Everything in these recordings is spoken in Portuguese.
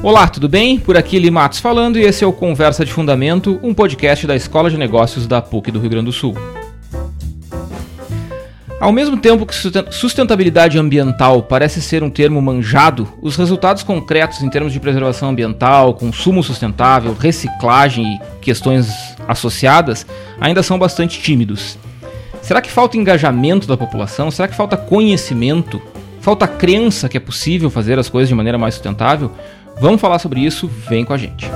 Olá, tudo bem? Por aqui Limatos falando e esse é o Conversa de Fundamento, um podcast da Escola de Negócios da PUC do Rio Grande do Sul. Ao mesmo tempo que sustentabilidade ambiental parece ser um termo manjado, os resultados concretos em termos de preservação ambiental, consumo sustentável, reciclagem e questões associadas ainda são bastante tímidos. Será que falta engajamento da população? Será que falta conhecimento? Falta crença que é possível fazer as coisas de maneira mais sustentável? Vamos falar sobre isso, vem com a gente.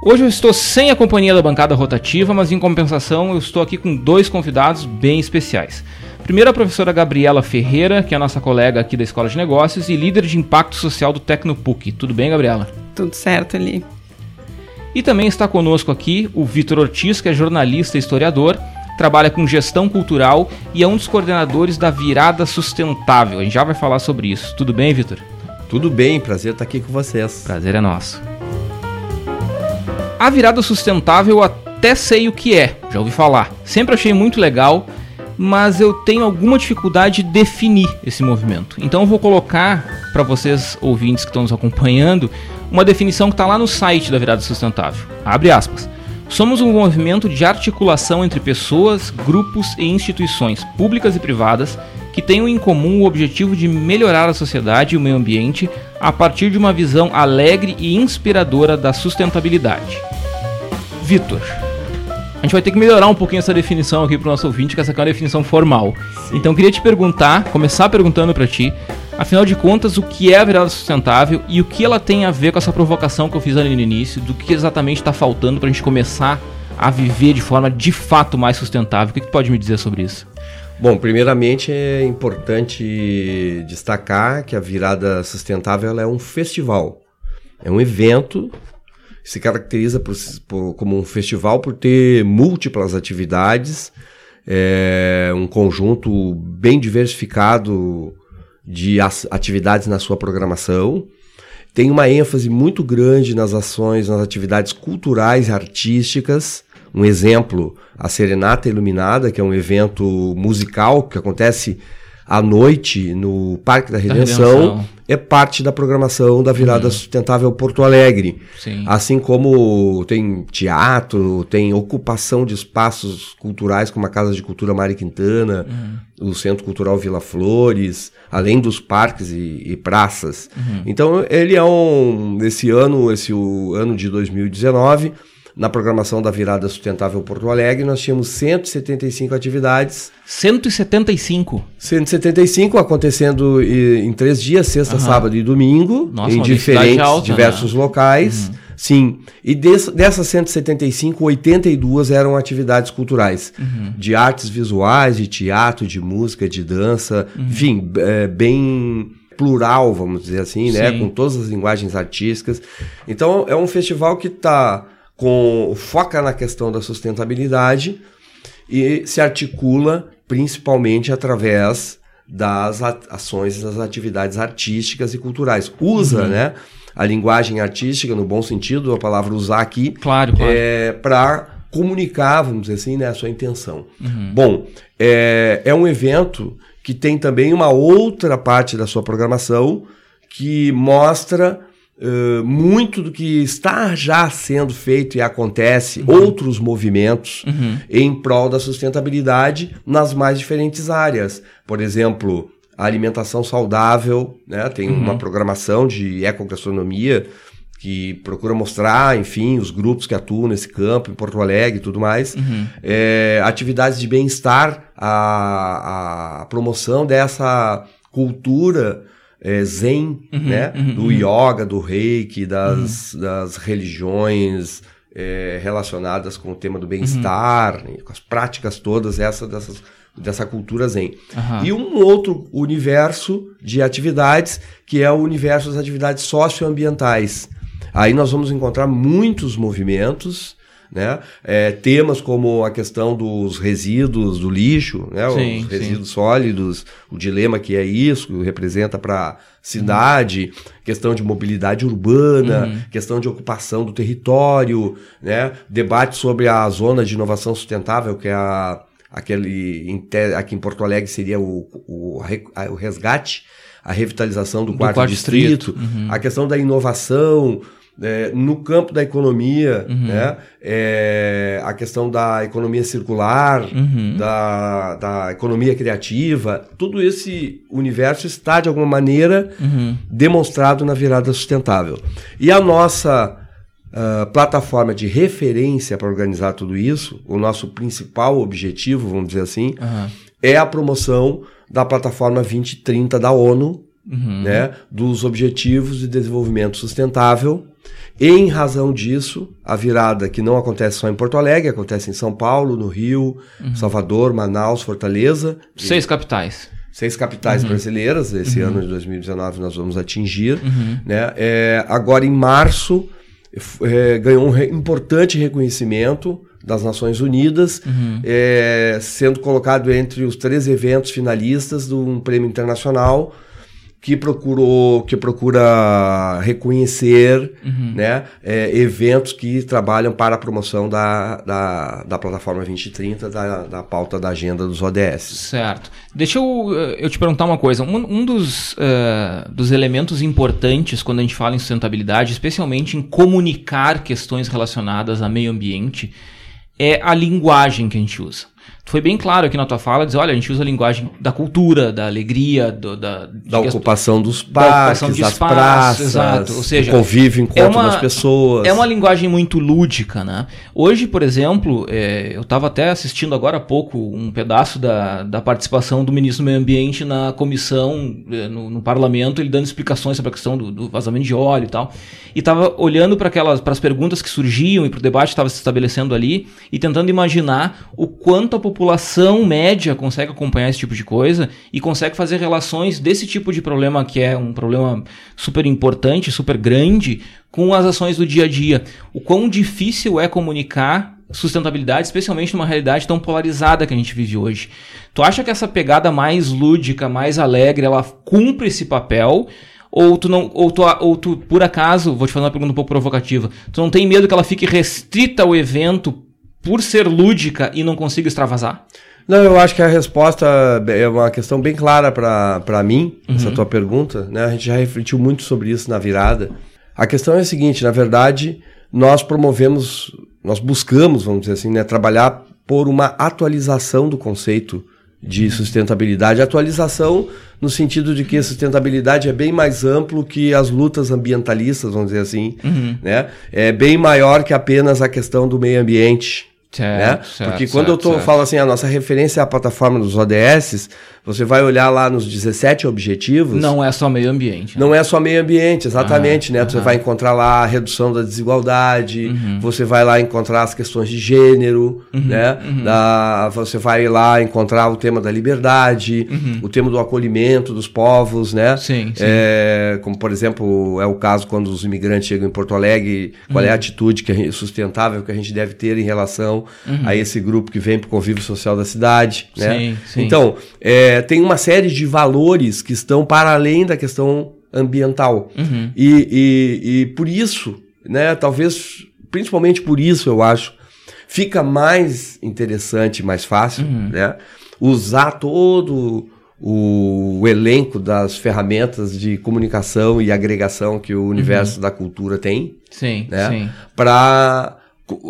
Hoje eu estou sem a companhia da bancada rotativa, mas em compensação eu estou aqui com dois convidados bem especiais. Primeiro a professora Gabriela Ferreira, que é a nossa colega aqui da Escola de Negócios e líder de impacto social do Tecnopuc. Tudo bem, Gabriela? Tudo certo ali. E também está conosco aqui o Vitor Ortiz, que é jornalista e historiador, trabalha com gestão cultural e é um dos coordenadores da Virada Sustentável. A gente já vai falar sobre isso. Tudo bem, Vitor? Tudo bem, prazer estar aqui com vocês. Prazer é nosso. A virada sustentável até sei o que é, já ouvi falar. Sempre achei muito legal, mas eu tenho alguma dificuldade de definir esse movimento. Então eu vou colocar para vocês ouvintes que estão nos acompanhando uma definição que está lá no site da Virada Sustentável. Abre aspas. Somos um movimento de articulação entre pessoas, grupos e instituições públicas e privadas que tenham em comum o objetivo de melhorar a sociedade e o meio ambiente a partir de uma visão alegre e inspiradora da sustentabilidade. Vitor, a gente vai ter que melhorar um pouquinho essa definição aqui para o nosso ouvinte, que essa aqui é uma definição formal. Sim. Então, queria te perguntar, começar perguntando para ti, afinal de contas, o que é a virada sustentável e o que ela tem a ver com essa provocação que eu fiz ali no início, do que exatamente está faltando para a gente começar a viver de forma de fato mais sustentável. O que, que tu pode me dizer sobre isso? Bom, primeiramente é importante destacar que a virada sustentável é um festival, é um evento que se caracteriza por, por, como um festival por ter múltiplas atividades, é um conjunto bem diversificado de atividades na sua programação. Tem uma ênfase muito grande nas ações, nas atividades culturais e artísticas um exemplo, a Serenata Iluminada, que é um evento musical que acontece à noite no Parque da Redenção, Redenção. é parte da programação da Virada uhum. Sustentável Porto Alegre. Sim. Assim como tem teatro, tem ocupação de espaços culturais como a Casa de Cultura Mari Quintana, uhum. o Centro Cultural Vila Flores, além dos parques e, e praças. Uhum. Então ele é um esse ano, esse ano de 2019 na programação da Virada Sustentável Porto Alegre, nós tínhamos 175 atividades. 175? 175 acontecendo em três dias, sexta, uhum. sábado e domingo, Nossa, em diferentes, alta, diversos né? locais. Uhum. Sim, e des, dessas 175, 82 eram atividades culturais, uhum. de artes visuais, de teatro, de música, de dança, uhum. enfim, é, bem plural, vamos dizer assim, né? Com todas as linguagens artísticas. Então, é um festival que está com foca na questão da sustentabilidade e se articula principalmente através das ações das atividades artísticas e culturais. Usa, uhum. né, a linguagem artística no bom sentido, a palavra usar aqui, claro, claro. É, para comunicar, vamos dizer assim, né, a sua intenção. Uhum. Bom, é, é um evento que tem também uma outra parte da sua programação que mostra Uh, muito do que está já sendo feito e acontece, uhum. outros movimentos uhum. em prol da sustentabilidade nas mais diferentes áreas. Por exemplo, a alimentação saudável, né? tem uhum. uma programação de ecogastronomia que procura mostrar, enfim, os grupos que atuam nesse campo, em Porto Alegre e tudo mais. Uhum. É, atividades de bem-estar, a, a promoção dessa cultura é, zen, uhum, né? Uhum, do uhum. yoga, do reiki, das, uhum. das religiões é, relacionadas com o tema do bem-estar, uhum. com as práticas todas essa, dessas, dessa cultura zen. E um outro universo de atividades, que é o universo das atividades socioambientais. Aí nós vamos encontrar muitos movimentos né? É, temas como a questão dos resíduos do lixo, né? Sim, os resíduos sim. sólidos, o dilema que é isso, que representa para a cidade, uhum. questão de mobilidade urbana, uhum. questão de ocupação do território, né? debate sobre a zona de inovação sustentável, que é a, aquele aqui em Porto Alegre seria o, o, o resgate a revitalização do, do quarto, quarto, distrito, distrito. Uhum. a questão da inovação, é, no campo da economia, uhum. né? É, a questão da economia circular, uhum. da, da economia criativa, todo esse universo está, de alguma maneira, uhum. demonstrado na virada sustentável. E a nossa uh, plataforma de referência para organizar tudo isso, o nosso principal objetivo, vamos dizer assim, é a promoção da plataforma 2030 da ONU, uhum. né? dos Objetivos de Desenvolvimento Sustentável em razão disso, a virada que não acontece só em Porto Alegre, acontece em São Paulo, no Rio, uhum. Salvador, Manaus, Fortaleza. Seis capitais. Seis capitais uhum. brasileiras. Esse uhum. ano de 2019 nós vamos atingir. Uhum. Né? É, agora, em março, é, ganhou um re importante reconhecimento das Nações Unidas, uhum. é, sendo colocado entre os três eventos finalistas de um prêmio internacional que procurou que procura reconhecer uhum. né, é, eventos que trabalham para a promoção da, da, da plataforma 2030, da, da pauta da agenda dos ODS. Certo. Deixa eu, eh, eu te perguntar uma coisa. Um, um dos, uh, dos elementos importantes quando a gente fala em sustentabilidade, especialmente em comunicar questões relacionadas a meio ambiente, é a linguagem que a gente usa foi bem claro aqui na tua fala, dizer, olha, a gente usa a linguagem da cultura, da alegria, do, da, da ocupação dos parques, ocupação das espaço, praças, exato. Ou seja, convívio, encontro é uma, das pessoas. É uma linguagem muito lúdica, né? Hoje, por exemplo, é, eu estava até assistindo agora há pouco um pedaço da, da participação do ministro do Meio Ambiente na comissão, é, no, no parlamento, ele dando explicações sobre a questão do, do vazamento de óleo e tal. E estava olhando para aquelas para as perguntas que surgiam e para o debate que estava se estabelecendo ali e tentando imaginar o quanto a população média consegue acompanhar esse tipo de coisa e consegue fazer relações desse tipo de problema que é um problema super importante, super grande, com as ações do dia a dia. O quão difícil é comunicar sustentabilidade, especialmente numa realidade tão polarizada que a gente vive hoje. Tu acha que essa pegada mais lúdica, mais alegre, ela cumpre esse papel? Ou tu não, ou tu, ou tu por acaso, vou te fazer uma pergunta um pouco provocativa, tu não tem medo que ela fique restrita ao evento por ser lúdica e não consigo extravasar? Não, eu acho que a resposta é uma questão bem clara para mim, uhum. essa tua pergunta. Né? A gente já refletiu muito sobre isso na virada. A questão é a seguinte: na verdade, nós promovemos, nós buscamos, vamos dizer assim, né, trabalhar por uma atualização do conceito de sustentabilidade. Atualização no sentido de que a sustentabilidade é bem mais amplo que as lutas ambientalistas, vamos dizer assim, uhum. né? É bem maior que apenas a questão do meio ambiente. Certo, né? certo, Porque quando certo, eu tô, falo assim, a nossa referência é a plataforma dos ODS, você vai olhar lá nos 17 objetivos. Não é só meio ambiente. Né? Não é só meio ambiente, exatamente, né? Você vai encontrar lá a redução da desigualdade, uhum. você vai lá encontrar as questões de gênero, uhum. né? Uhum. Da, você vai lá encontrar o tema da liberdade, o tema do acolhimento dos povos, né? Sim, sim. É, como, por exemplo, é o caso quando os imigrantes chegam em Porto Alegre, qual é a atitude que gente, sustentável que a gente deve ter em relação a esse grupo que vem para o convívio social da cidade, né? Sim, sim. Então, é, é, tem uma série de valores que estão para além da questão ambiental. Uhum. E, e, e por isso, né, talvez, principalmente por isso, eu acho, fica mais interessante, mais fácil, uhum. né, usar todo o, o, elenco das ferramentas de comunicação e agregação que o universo uhum. da cultura tem. Sim, né, sim. Para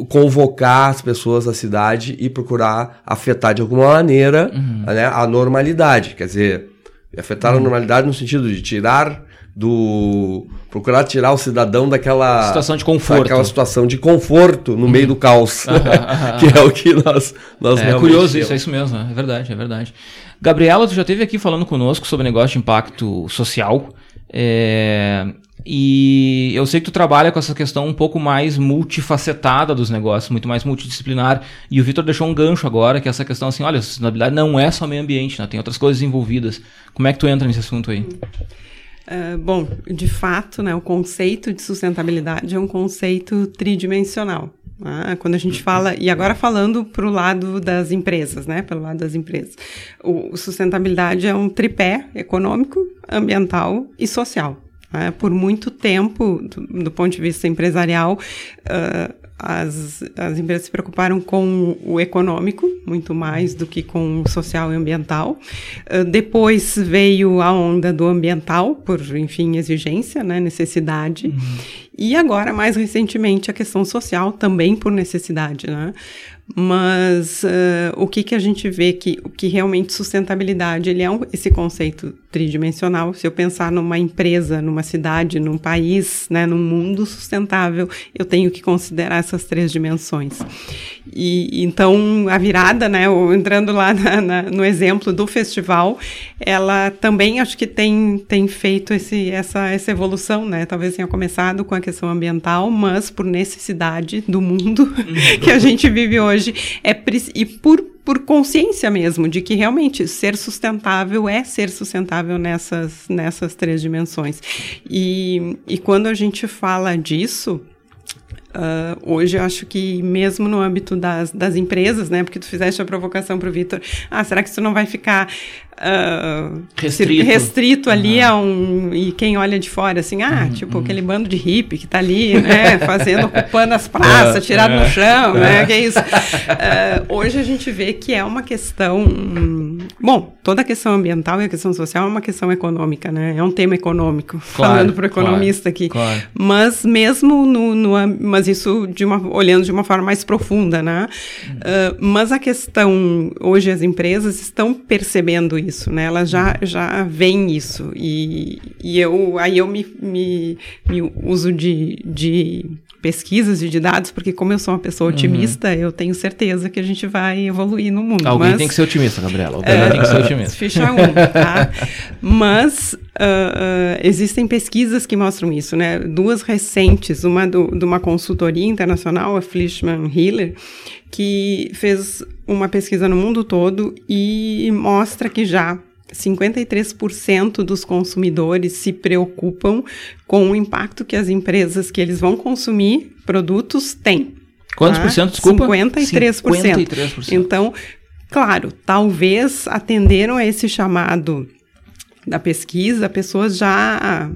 convocar as pessoas da cidade e procurar afetar de alguma maneira uhum. né, a normalidade. Quer dizer, afetar uhum. a normalidade no sentido de tirar do. procurar tirar o cidadão daquela. Situação de conforto. Daquela situação de conforto no uhum. meio do caos. que é o que nós, nós É curioso temos. isso, é isso mesmo, é verdade, é verdade. Gabriela, tu já esteve aqui falando conosco sobre negócio de impacto social. É, e eu sei que tu trabalha com essa questão um pouco mais multifacetada dos negócios, muito mais multidisciplinar. E o Vitor deixou um gancho agora, que é essa questão assim, olha, sustentabilidade não é só meio ambiente, né? tem outras coisas envolvidas. Como é que tu entra nesse assunto aí? Uh, bom, de fato, né, o conceito de sustentabilidade é um conceito tridimensional. Ah, quando a gente fala, e agora falando para o lado das empresas, né? Pelo lado das empresas. O, sustentabilidade é um tripé econômico, ambiental e social. Né? Por muito tempo, do, do, ponto de vista empresarial, uh, as, as empresas se preocuparam com o econômico, muito mais do que com o social e ambiental. Uh, depois veio a onda do ambiental, por, enfim, exigência, né, necessidade. Uhum. E agora, mais recentemente, a questão social, também por necessidade, né? Mas uh, o que, que a gente vê que, que realmente sustentabilidade ele é um, esse conceito tridimensional. Se eu pensar numa empresa, numa cidade, num país, né, num mundo sustentável, eu tenho que considerar essas três dimensões. E então a virada, né, entrando lá na, na, no exemplo do festival, ela também acho que tem, tem feito esse, essa, essa evolução, né? Talvez tenha começado com a questão ambiental, mas por necessidade do mundo que a gente vive hoje é e por por consciência mesmo de que realmente ser sustentável é ser sustentável nessas, nessas três dimensões. E, e quando a gente fala disso, Uh, hoje eu acho que mesmo no âmbito das, das empresas, né? Porque tu fizeste a provocação para o Vitor, ah, será que isso não vai ficar uh, restrito, restrito ali uhum. a um e quem olha de fora assim, ah, uhum. tipo aquele bando de hippie que tá ali, né? Fazendo, ocupando as praças, é, tirado é, no chão, é. né? Que é isso. Uh, hoje a gente vê que é uma questão, bom, toda a questão ambiental e a questão social é uma questão econômica, né? É um tema econômico, claro, falando para o economista claro, aqui. Claro. Mas mesmo no, no mas isso de uma, olhando de uma forma mais profunda, né? Uh, mas a questão, hoje as empresas estão percebendo isso, né? Elas já, já veem isso. E, e eu, aí eu me, me, me uso de, de pesquisas e de dados, porque como eu sou uma pessoa uhum. otimista, uhum. eu tenho certeza que a gente vai evoluir no mundo. Alguém mas, tem que ser otimista, Gabriela. Alguém é, tem que ser otimista. Ficha um, tá? mas uh, uh, existem pesquisas que mostram isso, né? Duas recentes, uma do, de uma consultoria internacional, a Fleischmann Hiller, que fez uma pesquisa no mundo todo e mostra que já 53% dos consumidores se preocupam com o impacto que as empresas que eles vão consumir produtos têm. Quantos tá? por cento, desculpa? 53%. 53%. Então, claro, talvez atenderam a esse chamado da pesquisa pessoas já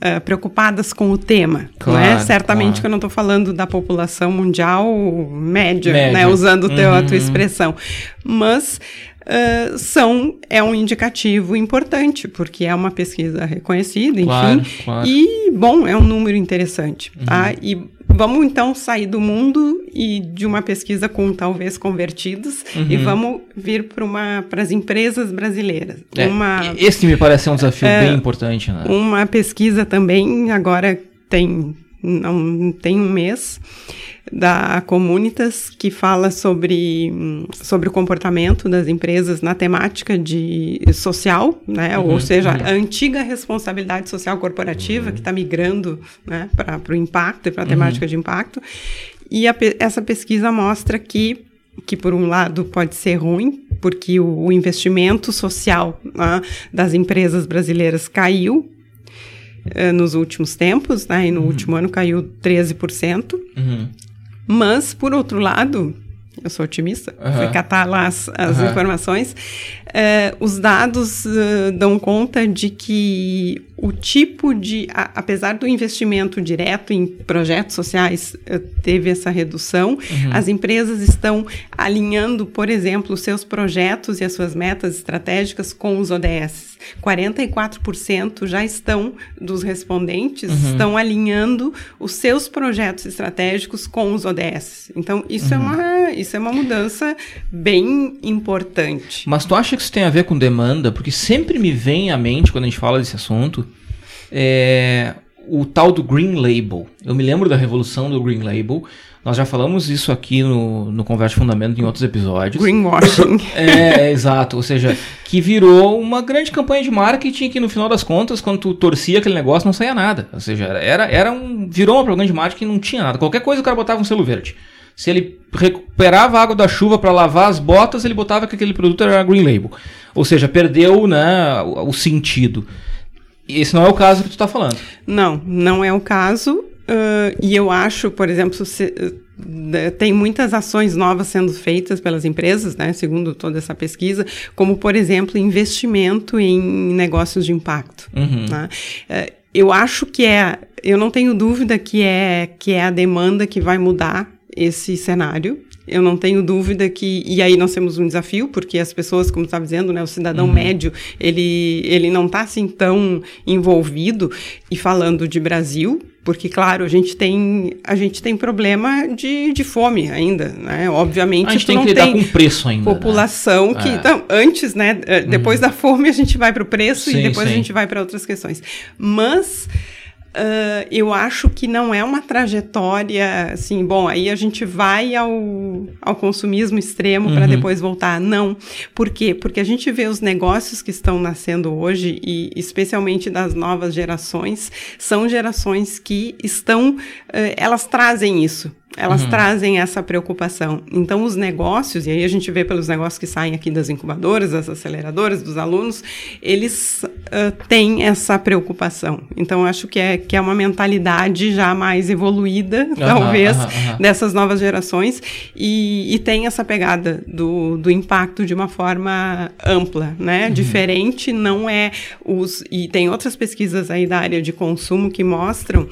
Uh, preocupadas com o tema, né? claro, né? Certamente claro. que eu não estou falando da população mundial média, média. né? Usando teu, uhum. a tua uhum. expressão, mas uh, são é um indicativo importante, porque é uma pesquisa reconhecida, claro, enfim. Claro. E, bom, é um número interessante, tá? uhum. E vamos então sair do mundo e de uma pesquisa com talvez convertidos uhum. e vamos vir para as empresas brasileiras. É, uma, esse me parece um desafio é, bem importante. Né? Uma pesquisa também, agora tem, não tem um mês, da Comunitas, que fala sobre, sobre o comportamento das empresas na temática de social, né? Uhum, Ou seja, uhum. a antiga responsabilidade social corporativa uhum. que está migrando né, para o impacto e para a uhum. temática de impacto. E a, essa pesquisa mostra que que por um lado pode ser ruim, porque o, o investimento social né, das empresas brasileiras caiu eh, nos últimos tempos, né, e no uhum. último ano caiu 13%. Uhum. Mas, por outro lado, eu sou otimista, uhum. fui catar lá as, as uhum. informações, uh, os dados uh, dão conta de que o tipo de, a, apesar do investimento direto em projetos sociais uh, teve essa redução, uhum. as empresas estão alinhando, por exemplo, seus projetos e as suas metas estratégicas com os ODS. 44% já estão dos respondentes uhum. estão alinhando os seus projetos estratégicos com os ODS. Então isso é uhum. é uma isso é uma mudança bem importante. Mas tu acha que isso tem a ver com demanda? Porque sempre me vem à mente quando a gente fala desse assunto é, o tal do Green Label. Eu me lembro da revolução do Green Label. Nós já falamos isso aqui no, no Conversa Fundamento em outros episódios. Greenwashing. É, é, exato. Ou seja, que virou uma grande campanha de marketing que no final das contas, quando tu torcia aquele negócio, não saía nada. Ou seja, era, era um, virou uma propaganda de marketing que não tinha nada. Qualquer coisa o cara botava um selo verde. Se ele recuperava a água da chuva para lavar as botas, ele botava que aquele produto era Green Label. Ou seja, perdeu né, o, o sentido. Esse não é o caso que tu está falando. Não, não é o caso. Uh, e eu acho, por exemplo, se, uh, tem muitas ações novas sendo feitas pelas empresas, né, segundo toda essa pesquisa, como, por exemplo, investimento em negócios de impacto. Uhum. Né? Uh, eu acho que é, eu não tenho dúvida que é, que é a demanda que vai mudar esse cenário. Eu não tenho dúvida que. E aí nós temos um desafio, porque as pessoas, como estava dizendo, né, o cidadão uhum. médio, ele, ele não está assim tão envolvido. E falando de Brasil, porque claro a gente tem a gente tem problema de, de fome ainda né obviamente a gente tem que lidar com preço ainda né? população né? que é. então, antes né eh, depois uhum. da fome a gente vai para o preço sim, e depois sim. a gente vai para outras questões mas Uh, eu acho que não é uma trajetória assim, bom, aí a gente vai ao, ao consumismo extremo uhum. para depois voltar. Não. Por quê? Porque a gente vê os negócios que estão nascendo hoje, e especialmente das novas gerações, são gerações que estão, uh, elas trazem isso elas uhum. trazem essa preocupação. Então, os negócios, e aí a gente vê pelos negócios que saem aqui das incubadoras, das aceleradoras, dos alunos, eles uh, têm essa preocupação. Então, acho que é, que é uma mentalidade já mais evoluída, uhum, talvez, uhum, dessas novas gerações, e, e, tem essa pegada do, do impacto de uma forma ampla, né? Uhum. Diferente não é os. E tem outras pesquisas aí da área de consumo que mostram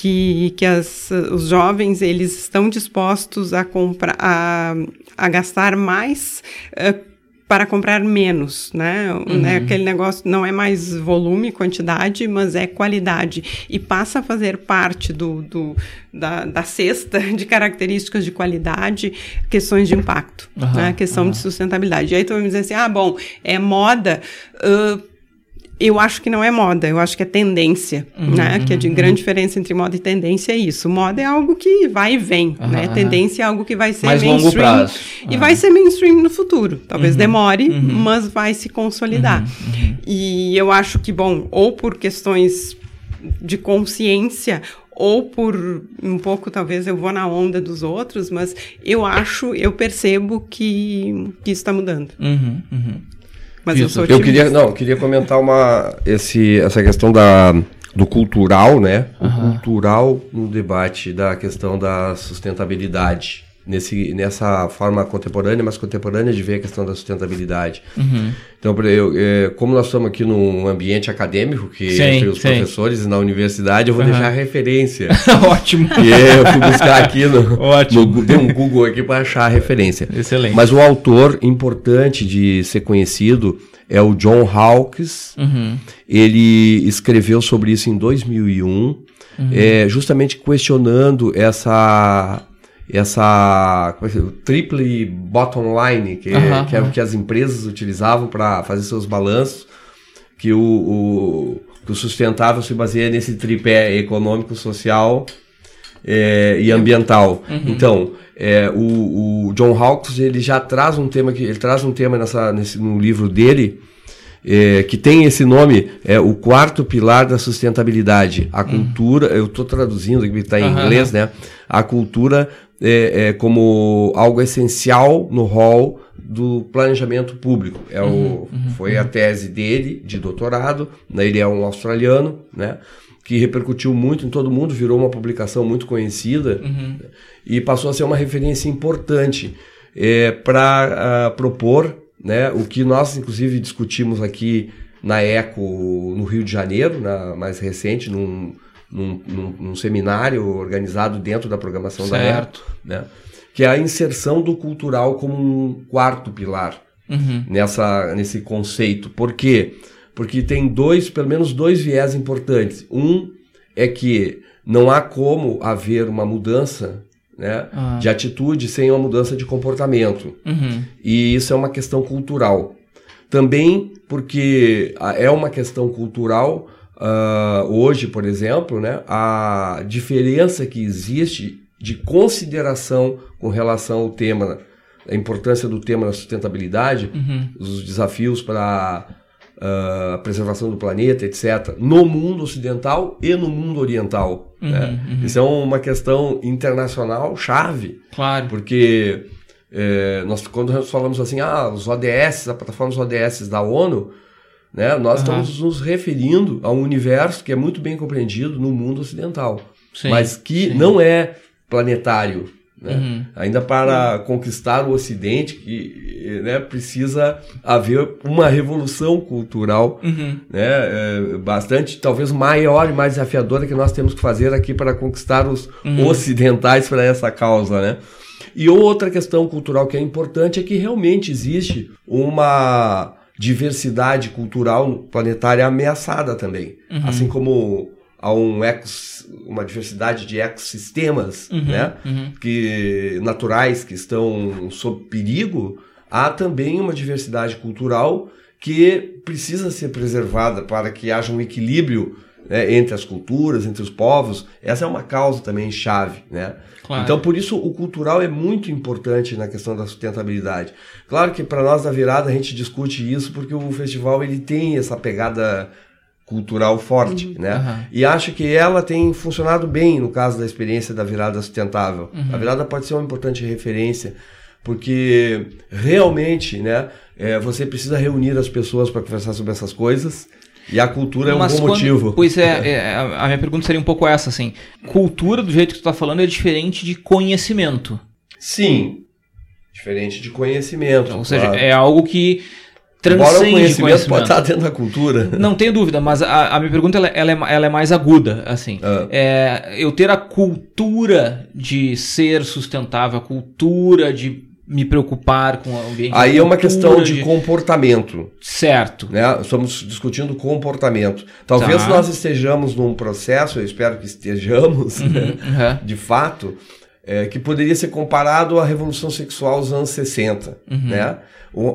que, que as, os jovens, eles estão dispostos a comprar, a, a gastar mais uh, para comprar menos, né? Uhum. né? Aquele negócio não é mais volume, quantidade, mas é qualidade. E passa a fazer parte do, do da, da cesta de características de qualidade, questões de impacto, uhum. né? Questão uhum. de sustentabilidade. E aí tu vai me dizer assim, ah, bom, é moda... Uh, eu acho que não é moda, eu acho que é tendência, uhum, né? Uhum, que é de uhum. grande diferença entre moda e tendência é isso. Moda é algo que vai e vem, uhum, né? Tendência é algo que vai ser Mais mainstream e vai ser mainstream no futuro. Talvez uhum, demore, uhum. mas vai se consolidar. E eu acho que, bom, ou por questões de consciência ou por um pouco, talvez eu vou na onda dos outros, mas eu acho, eu percebo que, que isso está mudando. Uhum, uhum. Mas Isso. eu sou otimista. Eu queria, não, queria comentar uma, esse, essa questão da, do cultural, né? Uhum. O cultural no debate da questão da sustentabilidade nesse, nessa forma contemporânea, mas contemporânea de ver a questão da sustentabilidade. Uhum. Então, eu, é, como nós estamos aqui num ambiente acadêmico, que sim, entre os sim. professores na universidade, eu vou uhum. deixar a referência. Ótimo. Que eu fui buscar aqui no, Ótimo. no dei um Google aqui para achar a referência. Excelente. Mas o autor importante de ser conhecido é o John Hawkes. Uhum. Ele escreveu sobre isso em 2001, uhum. é, justamente questionando essa essa é o triple bottom line, que, uhum, que é o que as empresas utilizavam para fazer seus balanços, que o, o, que o, sustentável se baseia nesse tripé econômico, social é, e ambiental. Uhum. Então, é, o, o, John Hawkes ele já traz um tema que ele traz um tema nessa, nesse, no livro dele é, que tem esse nome, é o quarto pilar da sustentabilidade, a uhum. cultura. Eu estou traduzindo está em inglês, né? A cultura é, é, como algo essencial no rol do planejamento público. É o, uhum, foi a tese dele de doutorado, né, ele é um australiano, né, que repercutiu muito em todo mundo, virou uma publicação muito conhecida uhum. e passou a ser uma referência importante é, para ah, propor né, o que nós, inclusive, discutimos aqui na ECO no Rio de Janeiro, na mais recente, num num, num, num seminário organizado dentro da programação certo. da ERP, né? que é a inserção do cultural como um quarto pilar uhum. nessa, nesse conceito. Por quê? Porque tem dois, pelo menos dois viés importantes. Um é que não há como haver uma mudança né, ah. de atitude sem uma mudança de comportamento. Uhum. E isso é uma questão cultural. Também porque é uma questão cultural Uh, hoje, por exemplo, né, a diferença que existe de consideração com relação ao tema, a importância do tema da sustentabilidade, uhum. os desafios para uh, a preservação do planeta, etc., no mundo ocidental e no mundo oriental. Uhum, né? uhum. Isso é uma questão internacional chave. Claro. Porque é, nós, quando nós falamos assim, ah, os ODS, a plataforma dos ODS da ONU, né? Nós uhum. estamos nos referindo a um universo que é muito bem compreendido no mundo ocidental, sim, mas que sim. não é planetário. Né? Uhum. Ainda para conquistar o Ocidente, que né, precisa haver uma revolução cultural uhum. né, é, bastante, talvez maior e mais desafiadora que nós temos que fazer aqui para conquistar os uhum. ocidentais para essa causa. Né? E outra questão cultural que é importante é que realmente existe uma diversidade cultural planetária ameaçada também. Uhum. Assim como há um ecos, uma diversidade de ecossistemas uhum, né, uhum. Que, naturais que estão sob perigo, há também uma diversidade cultural que precisa ser preservada para que haja um equilíbrio né, entre as culturas, entre os povos. Essa é uma causa também chave. Né? Claro. Então, por isso, o cultural é muito importante na questão da sustentabilidade. Claro que para nós da virada a gente discute isso porque o festival ele tem essa pegada cultural forte, uhum. né? Uhum. E acho que ela tem funcionado bem no caso da experiência da virada sustentável. Uhum. A virada pode ser uma importante referência, porque realmente, né, é, você precisa reunir as pessoas para conversar sobre essas coisas. E a cultura é Mas um bom quando, motivo. Pois é, é, a minha pergunta seria um pouco essa, assim. Cultura, do jeito que tu está falando, é diferente de conhecimento. Sim, diferente de conhecimento. Então, ou seja, é algo que transcende Embora o conhecimento, conhecimento pode estar dentro da cultura. Não tenho dúvida, mas a, a minha pergunta ela, ela, é, ela, é, mais aguda, assim. Ah. É, eu ter a cultura de ser sustentável, a cultura de me preocupar com o ambiente. Aí é uma questão de, de, comportamento. Certo. Né? Estamos discutindo comportamento. Talvez tá. nós estejamos num processo, eu espero que estejamos, uhum, uhum. de fato, é, que poderia ser comparado à revolução sexual dos anos 60, uhum. né?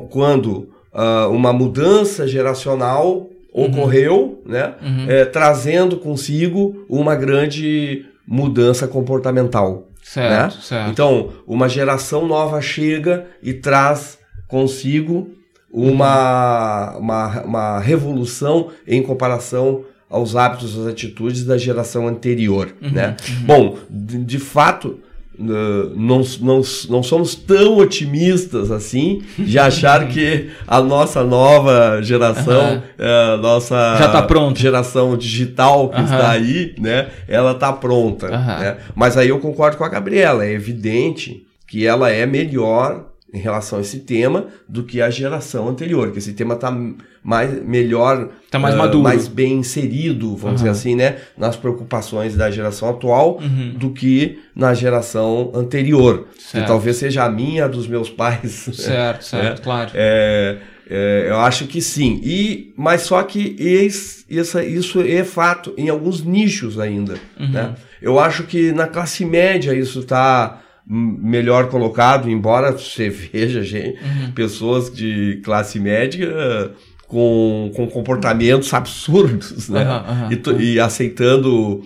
Quando uh, uma mudança geracional ocorreu, uhum. né? Uhum. É, trazendo consigo uma grande mudança comportamental. Certo, né? certo. Então, uma geração nova chega e traz consigo uma, uhum. uma, uma revolução em comparação aos hábitos, às atitudes da geração anterior, uhum, né? Uhum. Bom, de, de, fato, não, não, não somos tão otimistas assim de achar que a nossa nova geração, uhum. a nossa Já tá pronto. geração digital que uhum. está aí, né, ela está pronta. Uhum. Né? Mas aí eu concordo com a Gabriela, é evidente que ela é melhor em relação a esse tema do que a geração anterior, que esse tema está mais melhor, tá mais uh, maduro, mais bem inserido, vamos uhum. dizer assim, né, nas preocupações da geração atual uhum. do que na geração anterior. Certo. Que talvez seja a minha, dos meus pais. Certo, certo, é, claro. É, é, eu acho que sim. E, mas só que esse, essa, isso é fato em alguns nichos ainda. Uhum. Né? Eu acho que na classe média isso está melhor colocado, embora você veja gente, uhum. pessoas de classe média com, com comportamentos absurdos, né? Uhum, uhum. E, e, aceitando,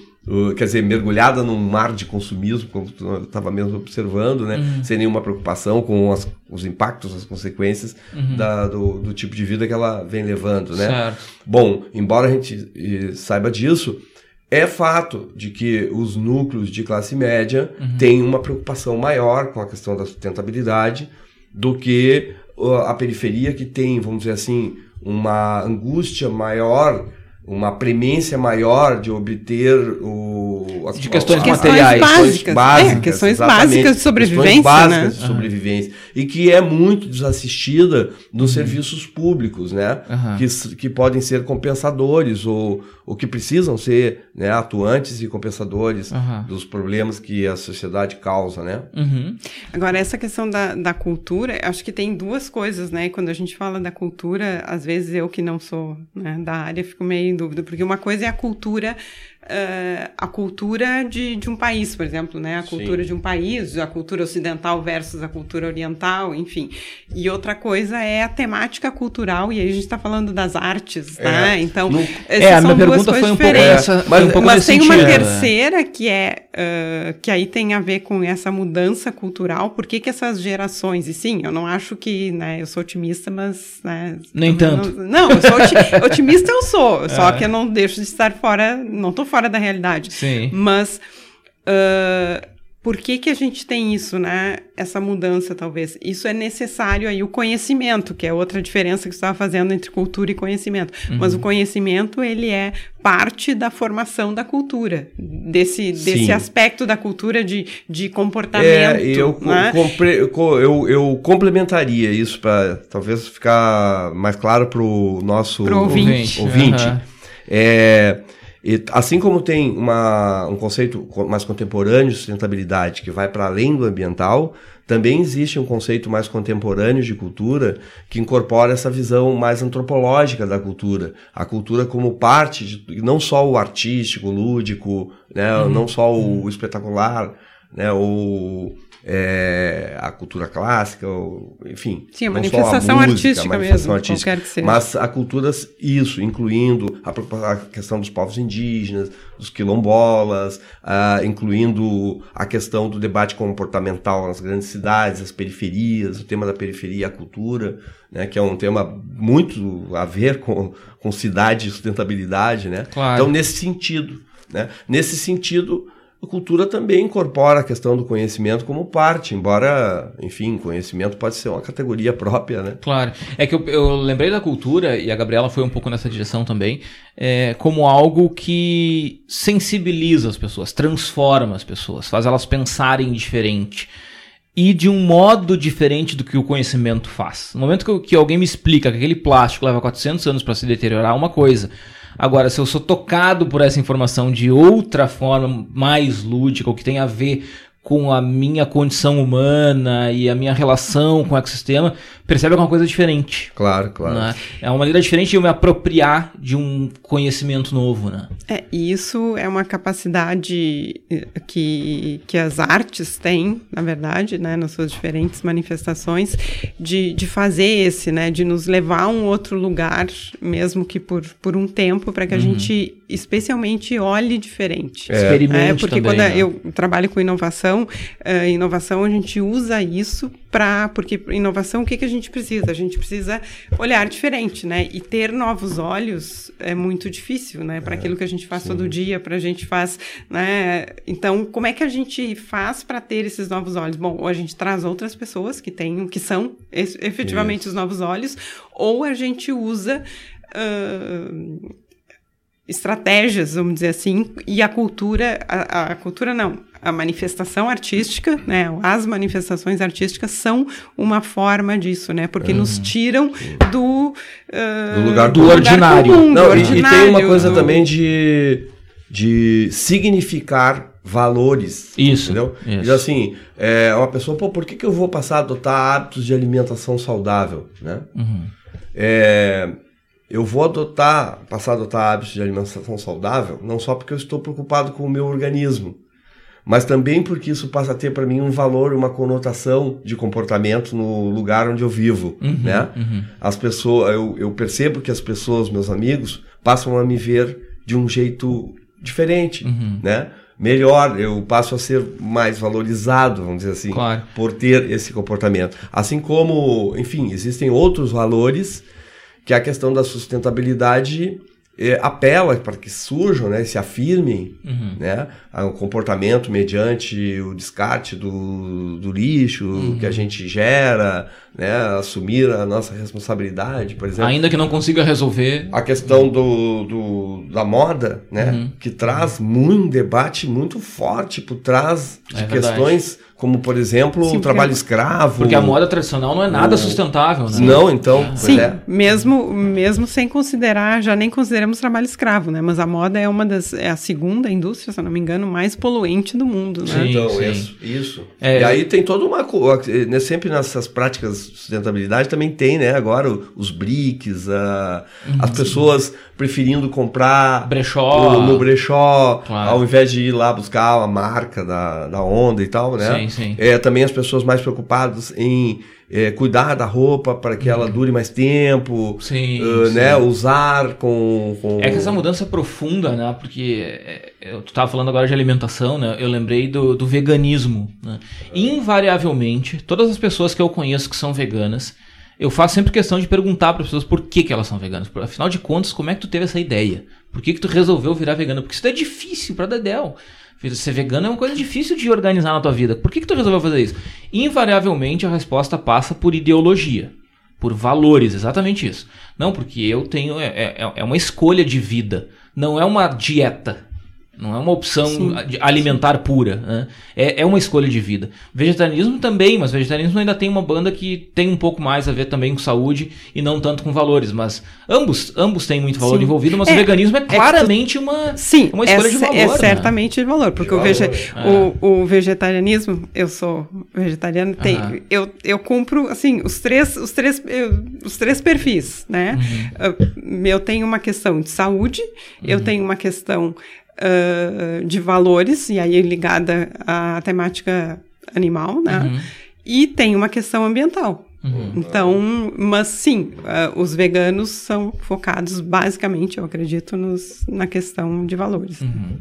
quer dizer, mergulhada num mar de consumismo, como eu estava mesmo observando, né? Uhum. Sem nenhuma preocupação com as, os impactos, as consequências uhum. da, do, do, tipo de vida que ela vem levando, né? Certo. Bom, embora a gente saiba disso, é fato de que os núcleos de classe média uhum. têm uma preocupação maior com a questão da sustentabilidade do que uh, a periferia que tem, vamos dizer assim, uma angústia maior uma premência maior de obter o as, de questões, materiais, questões básicas, é, questões básicas de sobrevivência, questões básicas né? de sobrevivência uhum. e que é muito desassistida nos uhum. serviços públicos, né? Uhum. Que, que podem ser compensadores ou, ou que precisam ser né, atuantes e compensadores dos problemas que a sociedade causa, né? Uhum. Agora essa questão da, da cultura, acho que tem duas coisas, né? Quando a gente fala da cultura, às vezes eu que não sou né, da área fico meio dúvida, porque uma coisa é a cultura uh, a cultura de, de um país, por exemplo, né? A cultura Sim. de um país, a cultura ocidental versus a cultura oriental, enfim. E outra coisa é a temática cultural, e aí a gente está falando das artes, é. tá? Então, no... é, a minha pergunta foi um pouco essa, mas, um pouco mas tem sentido, uma né? terceira que é uh, que aí tem a ver com essa mudança cultural. Por que, que essas gerações? E sim, eu não acho que, né? Eu sou otimista, mas né, nem tanto. Não, não eu sou otimista, eu sou. Só é. que eu não deixo de estar fora, não estou fora da realidade. Sim. Mas uh, por que, que a gente tem isso, né? Essa mudança, talvez. Isso é necessário aí o conhecimento, que é outra diferença que você estava fazendo entre cultura e conhecimento. Uhum. Mas o conhecimento, ele é parte da formação da cultura, desse, desse aspecto da cultura de, de comportamento. É, eu, né? compre, eu, eu complementaria isso para talvez ficar mais claro para o nosso pro ouvinte. ouvinte. Uhum. É, e, assim como tem uma, um conceito mais contemporâneo de sustentabilidade que vai para além do ambiental, também existe um conceito mais contemporâneo de cultura que incorpora essa visão mais antropológica da cultura. A cultura como parte, de, não só o artístico, o lúdico, né, uhum. não só o espetacular, né, ou é, a cultura clássica, ou, enfim. Sim, a manifestação a música, artística a manifestação mesmo, artística, qualquer que seja. Mas a cultura, isso, incluindo a, a questão dos povos indígenas, dos quilombolas, incluindo a questão do debate comportamental nas grandes cidades, as periferias, o tema da periferia, a cultura, né, que é um tema muito a ver com, com cidade e sustentabilidade, né? Claro. Então, nesse sentido, né? Nesse sentido, a cultura também incorpora a questão do conhecimento como parte, embora, enfim, conhecimento pode ser uma categoria própria, né? Claro. É que eu, eu lembrei da cultura, e a Gabriela foi um pouco nessa direção também, é, como algo que sensibiliza as pessoas, transforma as pessoas, faz elas pensarem diferente. E de um modo diferente do que o conhecimento faz. No momento que, que alguém me explica que aquele plástico leva 400 anos para se deteriorar, uma coisa Agora, se eu sou tocado por essa informação de outra forma, mais lúdica, ou que tem a ver com a minha condição humana e a minha relação com o ecossistema, percebe alguma coisa diferente. Claro, claro. Né? É uma maneira diferente de eu me apropriar de um conhecimento novo, né? É, e isso é uma capacidade eh, que, que as artes têm, na verdade, né, nas suas diferentes manifestações, de, de fazer esse, né, de nos levar a um outro lugar, mesmo que por, por um tempo, para que a uhum. gente especialmente olhe diferente. É. Experimente é, porque também, quando né? eu trabalho com inovação, uh, inovação a gente usa isso para porque inovação o que, que a gente precisa? A gente precisa olhar diferente, né? E ter novos olhos é muito difícil, né? Para é, aquilo que a gente faz sim. todo dia, para a gente faz, né? Então, como é que a gente faz para ter esses novos olhos? Bom, ou a gente traz outras pessoas que tenham, que são efetivamente isso. os novos olhos, ou a gente usa uh, estratégias, vamos dizer assim, e a cultura, a, a, cultura não, a manifestação artística, né, as manifestações artísticas são uma forma disso, né, porque uhum. nos tiram do, uh, do lugar do, do ordinário. Comum, não, do e, ordinário, e, tem uma coisa do... também de, de significar valores. Isso. Entendeu? Isso. E assim, é, uma pessoa, pô, por que, que eu vou passar a adotar hábitos de alimentação saudável, né? Uhum. É, eu vou adotar, passar a adotar hábitos de alimentação saudável, não só porque eu estou preocupado com o meu organismo, mas também porque isso passa a ter para mim um valor, uma conotação de comportamento no lugar onde eu vivo, uhum, né? Uhum. As pessoas, eu, eu percebo que as pessoas, meus amigos, passam a me ver de um jeito diferente, uhum. né? Melhor, eu passo a ser mais valorizado, vamos dizer assim, claro. por ter esse comportamento. Assim como, enfim, existem outros valores que é a questão da sustentabilidade é, apela para que surjam, né, se afirmem, uhum. né, o comportamento mediante o descarte do, do lixo uhum. que a gente gera, né, assumir a nossa responsabilidade, por exemplo. Ainda que não consiga resolver. A questão do, do da moda, né, uhum. que traz muito, um debate muito forte por trás de é questões como por exemplo Sim, o trabalho escravo. Porque a moda tradicional não é nada o... sustentável, né? Não, então. Sim, é. mesmo, mesmo sem considerar, já nem consideramos trabalho escravo, né? Mas a moda é uma das. é a segunda indústria, se eu não me engano, mais poluente do mundo, né? Sim, então, sim. isso. isso. É, e aí tem toda uma. Né, sempre nessas práticas de sustentabilidade também tem, né? Agora os BRICS, a, uhum, as pessoas preferindo comprar brechó. no, no brechó, claro. ao invés de ir lá buscar a marca da, da onda e tal, né? Sim, sim. É, também as pessoas mais preocupadas em é, cuidar da roupa para que ela dure mais tempo, sim, uh, sim. né? Usar com, com, É que essa mudança é profunda, né? Porque é, eu, tu estava falando agora de alimentação, né? Eu lembrei do, do veganismo. Né? Invariavelmente, todas as pessoas que eu conheço que são veganas, eu faço sempre questão de perguntar para as pessoas por que, que elas são veganas. Afinal de contas, como é que tu teve essa ideia? Por que, que tu resolveu virar vegana? Porque isso é difícil para Dedel Ser vegano é uma coisa difícil de organizar na tua vida. Por que, que tu resolveu fazer isso? Invariavelmente a resposta passa por ideologia, por valores, exatamente isso. Não, porque eu tenho. É, é, é uma escolha de vida, não é uma dieta. Não é uma opção sim, alimentar sim. pura. Né? É, é uma escolha de vida. Vegetarianismo também, mas vegetarianismo ainda tem uma banda que tem um pouco mais a ver também com saúde e não tanto com valores. Mas ambos, ambos têm muito valor sim. envolvido, mas é, o veganismo é claramente é tu... uma, sim, uma escolha é, de valor. É né? certamente de valor, porque de o, vege... o, o, vegetarianismo, eu sou vegetariano, tem, uhum. eu, eu cumpro assim, os três, os três, eu, os três perfis, né? Uhum. Eu tenho uma questão de saúde, uhum. eu tenho uma questão uh, de valores, e aí ligada à temática animal, né? Uhum. E tem uma questão ambiental. Uhum. Então, mas sim, uh, os veganos são focados basicamente, eu acredito, nos, na questão de valores. Uhum.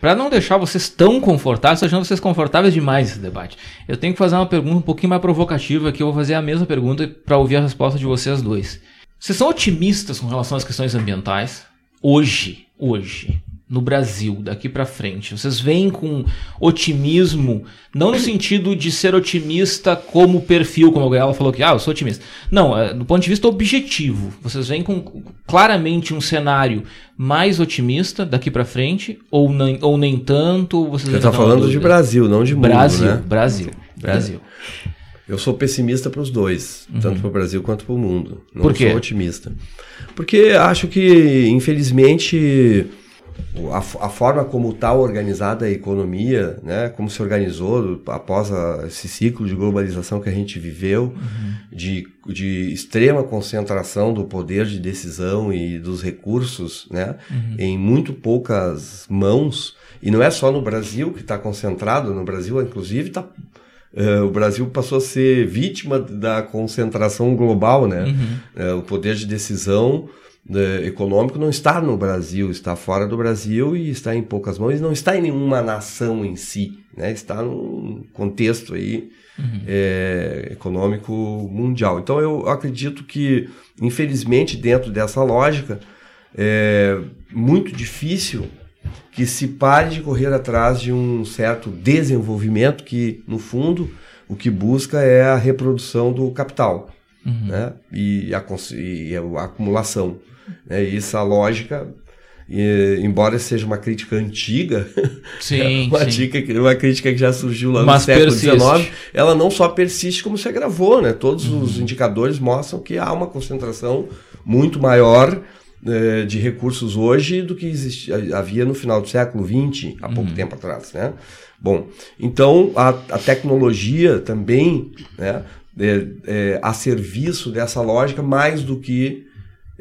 Para não deixar vocês tão confortáveis, estou achando vocês confortáveis demais nesse debate. Eu tenho que fazer uma pergunta um pouquinho mais provocativa, que eu vou fazer a mesma pergunta para ouvir a resposta de vocês dois. Vocês são otimistas com relação às questões ambientais? Hoje, hoje no Brasil daqui para frente? Vocês vêm com otimismo, não no sentido de ser otimista como perfil, como ela falou que, ah, eu sou otimista. Não, é, do ponto de vista objetivo. Vocês vêm com claramente um cenário mais otimista daqui para frente ou nem, ou nem tanto? Vocês Você está falando de Brasil, não de mundo, Brasil, né? Brasil, Brasil. Eu sou pessimista para os dois, uhum. tanto para o Brasil quanto para o mundo. Não Por quê? sou otimista. Porque acho que, infelizmente, a, a, forma como está organizada a economia, né, como se organizou após a, esse ciclo de globalização que a gente viveu, uhum. de, de extrema concentração do poder de decisão e dos recursos né, uhum. em muito poucas mãos, e não é só no Brasil que está concentrado, no Brasil, inclusive, está Uh, o Brasil passou a ser vítima da concentração global, né? Uhum. Uh, o poder de decisão né, econômico não está no Brasil, está fora do Brasil e está em poucas mãos, não está em nenhuma nação em si, né? está num contexto aí uhum. é, econômico mundial. Então eu acredito que, infelizmente, dentro dessa lógica, é muito difícil que se pare de correr atrás de um certo desenvolvimento que, no fundo, o que busca é a reprodução do capital uhum. né? e, a, e a acumulação. E essa lógica, e, embora seja uma crítica antiga, sim, uma, sim. Dica, uma crítica que já surgiu lá Mas no século XIX, ela não só persiste como se agravou. Né? Todos uhum. os indicadores mostram que há uma concentração muito maior eh, de recursos hoje do que existia, havia no final do século XX, há pouco uhum. tempo atrás. Né? Bom, então a, a tecnologia também né, é, é, a serviço dessa lógica mais do que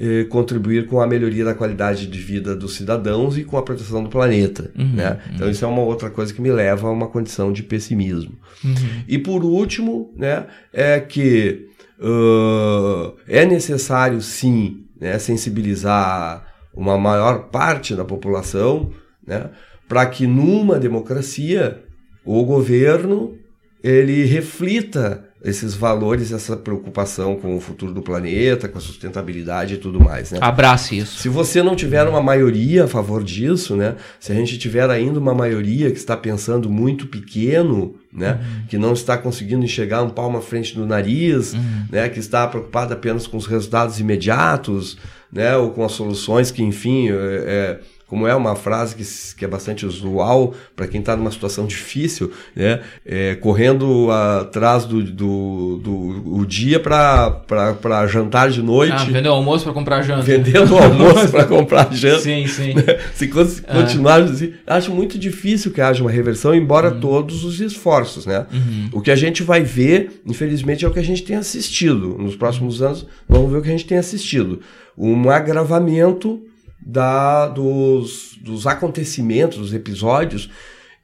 eh, contribuir com a melhoria da qualidade de vida dos cidadãos e com a proteção do planeta. Uhum, né? Então, uhum. isso é uma outra coisa que me leva a uma condição de pessimismo. Uhum. E por último, né, é que uh, é necessário sim né, sensibilizar uma maior parte da população né, para que numa democracia o governo ele reflita esses valores, essa preocupação com o futuro do planeta, com a sustentabilidade e tudo mais. Né? Abrace isso. Se você não tiver uma maioria a favor disso, né? se a gente tiver ainda uma maioria que está pensando muito pequeno, né? Uhum. que não está conseguindo enxergar um palmo à frente do nariz, uhum. né? que está preocupada apenas com os resultados imediatos, né? ou com as soluções que, enfim, é, é como é uma frase que, que é bastante usual para quem está numa situação difícil, né? É, correndo atrás do, do, do o dia para jantar de noite. Ah, vendendo almoço para comprar janta. Vendendo almoço para comprar janta. Sim, sim. Né? Se continuar é. assim, acho muito difícil que haja uma reversão, embora uhum. todos os esforços, né? Uhum. O que a gente vai ver, infelizmente, é o que a gente tem assistido. Nos próximos anos, vamos ver o que a gente tem assistido. Um agravamento da, dos, dos acontecimentos, dos episódios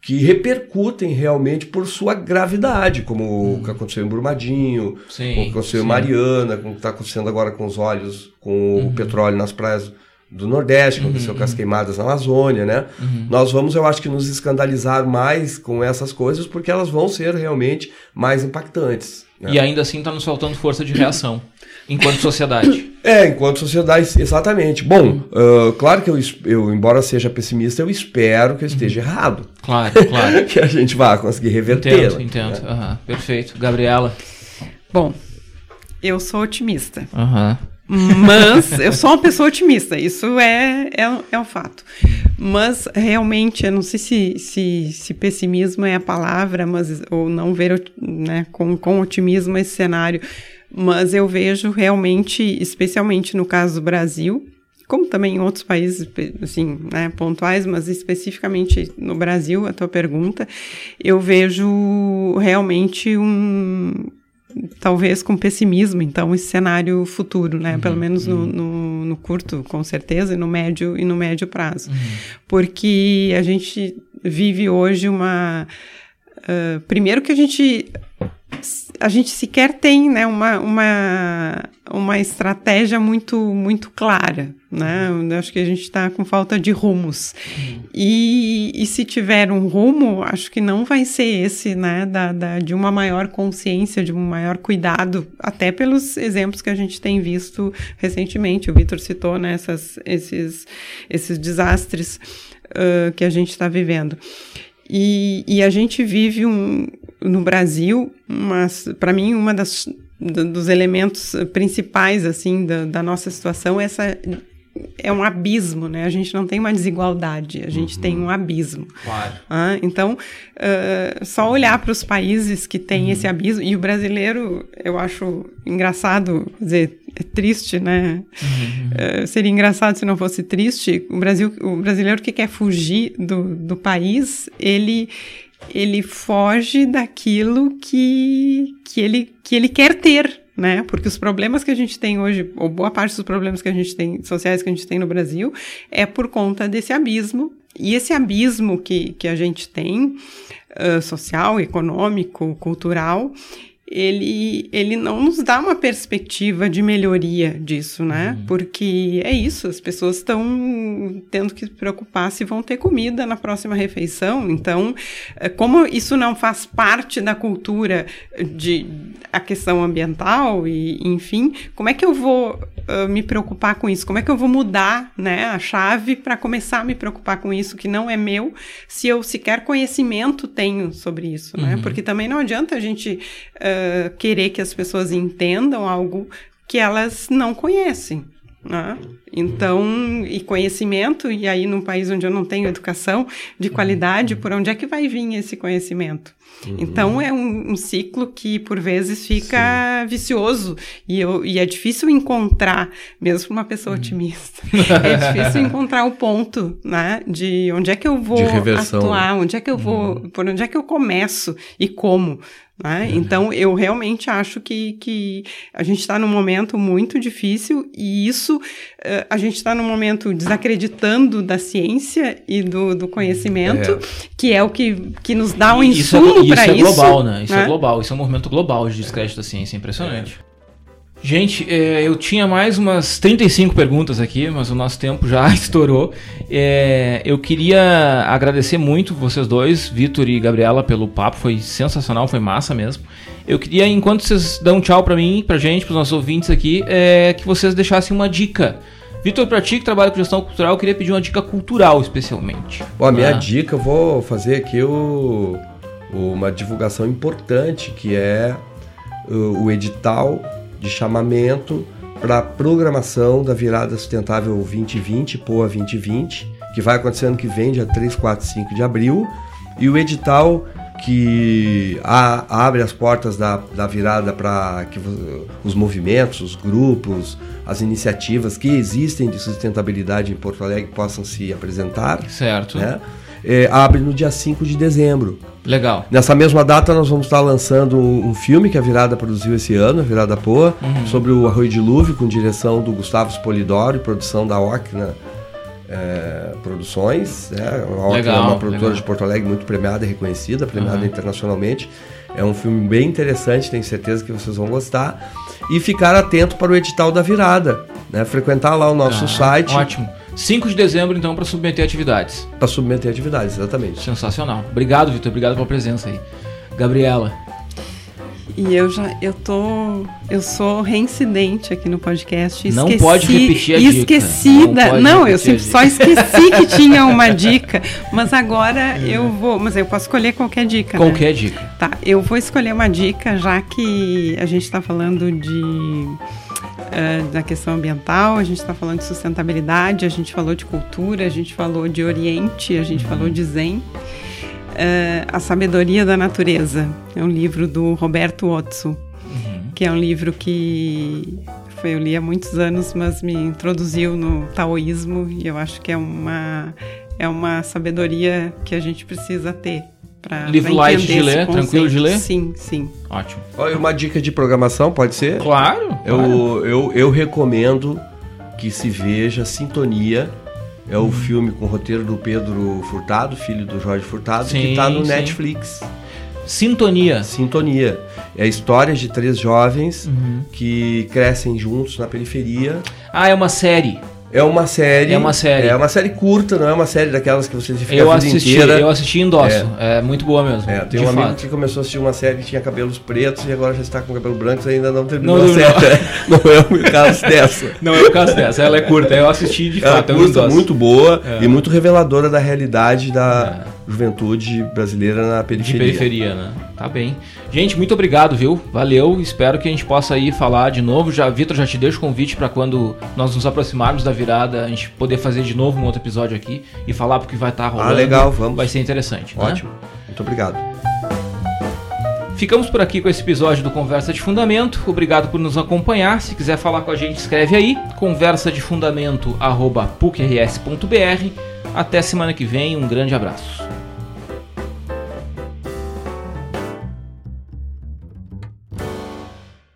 que repercutem realmente por sua gravidade, como hum. o que aconteceu em Brumadinho, sim, o que aconteceu sim. em Mariana, como está acontecendo agora com os olhos, com uhum. o petróleo nas praias do Nordeste, aconteceu uhum. com as queimadas na Amazônia, né? Uhum. Nós vamos, eu acho que, nos escandalizar mais com essas coisas, porque elas vão ser realmente mais impactantes. Né? E ainda assim está nos faltando força de reação, enquanto sociedade. É, enquanto sociedade, exatamente. Bom, uh, claro que eu, eu, embora seja pessimista, eu espero que eu esteja uhum. errado. Claro, claro. que a gente vá conseguir reverter. Entendo, entendo. Né? Uhum, perfeito. Gabriela? Bom, eu sou otimista. Aham. Mas eu sou uma pessoa otimista, isso é, é, é um fato. Mas realmente, eu não sei se, se, se pessimismo é a palavra, mas, ou não ver né, com, com otimismo esse cenário, mas eu vejo realmente, especialmente no caso do Brasil, como também em outros países, assim, né, pontuais, mas especificamente no Brasil, a tua pergunta, eu vejo realmente um, talvez com pessimismo, então, esse cenário futuro, né? Uhum, Pelo menos uhum. no, no, no, curto, com certeza, e no médio, e no médio prazo. Uhum. Porque a gente vive hoje uma... Uh, primeiro que a gente a gente sequer tem né, uma, uma, uma estratégia muito, muito clara. Né? Eu acho que a gente está com falta de rumos. Uhum. E, e se tiver um rumo, acho que não vai ser esse né, da, da, de uma maior consciência, de um maior cuidado, até pelos exemplos que a gente tem visto recentemente. O Vitor citou né, essas, esses, esses desastres uh, que a gente está vivendo. E, e, a gente vive um, no Brasil, para mim, uma das dos elementos principais assim da, da, nossa situação é essa é um abismo, né? A gente não tem uma desigualdade, a gente uhum. tem um abismo. Claro. Ah, então, uh, só olhar para os países que têm uhum. esse abismo e o brasileiro, eu acho engraçado, dizer, é triste, né? Uhum. Uh, seria engraçado se não fosse triste. O Brasil, o brasileiro que quer fugir do, do país, ele ele foge daquilo que, que, ele, que ele quer ter, né? Porque os problemas que a gente tem hoje, ou boa parte dos problemas que a gente tem, sociais que a gente tem no Brasil, é por conta desse abismo. E esse abismo que, que a gente tem, uh, social, econômico, cultural, ele, ele não nos dá uma perspectiva de melhoria disso, né? Uhum. Porque é isso, as pessoas estão tendo que se preocupar se vão ter comida na próxima refeição. Então, é, como isso não faz parte da cultura de a questão ambiental e, enfim, como é que eu vou uh, me preocupar com isso? Como é que eu vou mudar, né, a chave para começar a me preocupar com isso que não é meu, se eu sequer conhecimento tenho sobre isso, né? Uhum. Porque também não adianta a gente uh, querer que as pessoas entendam algo que elas não conhecem. Né? Então, e conhecimento, e aí num país onde eu não tenho educação de qualidade, por onde é que vai vir esse conhecimento? Uhum. Então, é um, um, ciclo que por vezes fica Sim. vicioso e, eu, e é difícil encontrar, mesmo para uma pessoa uhum. otimista, é difícil encontrar o ponto, né, de onde é que eu vou atuar, onde é que eu vou, uhum. por onde é que eu começo e como. Né? Uhum. Então, eu realmente acho que, que a gente está num momento muito difícil e isso, uh, a gente está num momento desacreditando da ciência e do, do conhecimento, é. que é o que, que nos dá um insumo para isso. Isso é global, né? Isso é né? é global, isso é um movimento global de descrédito da ciência, é impressionante. É. Gente, é, eu tinha mais umas 35 perguntas aqui, mas o nosso tempo já estourou. É, eu queria agradecer muito vocês dois, Vitor e Gabriela, pelo papo. Foi sensacional, foi massa mesmo. Eu queria, enquanto vocês dão tchau para mim, pra gente, pros nossos ouvintes aqui, é, que vocês deixassem uma dica. Vitor, pra ti que trabalha com gestão cultural, eu queria pedir uma dica cultural, especialmente. Bom, a minha ah. dica, eu vou fazer aqui o, uma divulgação importante, que é o, o edital de chamamento para a programação da virada sustentável 2020, POA 2020, que vai acontecer ano que vem, dia 3, 4 5 de abril, e o edital que a, abre as portas da, da virada para que os movimentos, os grupos, as iniciativas que existem de sustentabilidade em Porto Alegre possam se apresentar. Certo. Né? É, abre no dia 5 de dezembro. Legal. Nessa mesma data, nós vamos estar lançando um, filme que a Virada produziu esse ano, a Virada Poa, uhum. sobre o Arroio Dilúvio, com direção do Gustavo Spolidoro e produção da Ocna é, Produções. Né? A Ocna é uma produtora legal. de Porto Alegre muito premiada e reconhecida, premiada uhum. internacionalmente. É um filme bem interessante, tenho certeza que vocês vão gostar. E ficar atento para o edital da virada, né? Frequentar lá o nosso Ah, site Ótimo. 5 de dezembro, então, para submeter atividades. para submeter atividades, exatamente. Sensacional. Obrigado, Vitor. Obrigado pela presença aí. Gabriela. E eu já, eu tô, eu sou reincidente aqui no podcast. Não esqueci- pode repetir a dica. Esquecida. Não pode Não, eu sempre só esqueci que tinha uma dica, mas agora eu vou, mas eu posso escolher qualquer dica, né? Qualquer dica. Tá, eu vou escolher uma dica, já que a gente está falando de eh, da questão ambiental, a gente está falando de sustentabilidade, a gente falou de cultura, a gente falou de Oriente, a gente falou de Zen. Eh, a Sabedoria da Natureza é um livro do Roberto Otso, que é um livro que foi, eu li há muitos anos, mas me introduziu no taoísmo e eu acho que é uma é uma sabedoria que a gente precisa ter para Livro light de ler, tranquilo de ler? Sim, sim. Ótimo. Olha, uma dica de programação, pode ser? Claro. claro. Eu, eu, eu recomendo que se veja Sintonia. É o filme com o roteiro do Pedro Furtado, filho do Jorge Furtado, Sim, que está no sim. Netflix. Sintonia. Sintonia. É a história de três jovens Uhum. que crescem juntos na periferia. Ah, é uma série. É uma série. É uma série. É uma série curta, não é uma série daquelas que você fica Eu a vida assisti, inteira. eu assisti em Dosso. É. muito boa mesmo. É, tem um amigo fato. que começou a assistir uma série que tinha cabelos pretos e agora já está com cabelo branco e ainda não terminou Não a série. Não é o caso dessa. Não é o caso dessa, ela é curta. Eu assisti de É uma fato. eu curta muito boa É. e muito reveladora da realidade da juventude brasileira na De periferia. periferia, né? Tá bem. Gente, muito obrigado, viu? Valeu. Espero que a gente possa aí falar de novo. Já, Vitor, já te deixo o convite para quando nós nos aproximarmos da virada, a gente poder fazer de novo um outro episódio aqui e falar porque vai estar rolando. Ah, legal, vamos. Vai ser interessante. né? Ótimo. Muito obrigado. Ficamos por aqui com esse episódio do Conversa de Fundamento. Obrigado por nos acompanhar. Se quiser falar com a gente, escreve aí. Conversa de Fundamento, arroba pucrs.br. Até semana que vem. Um grande abraço.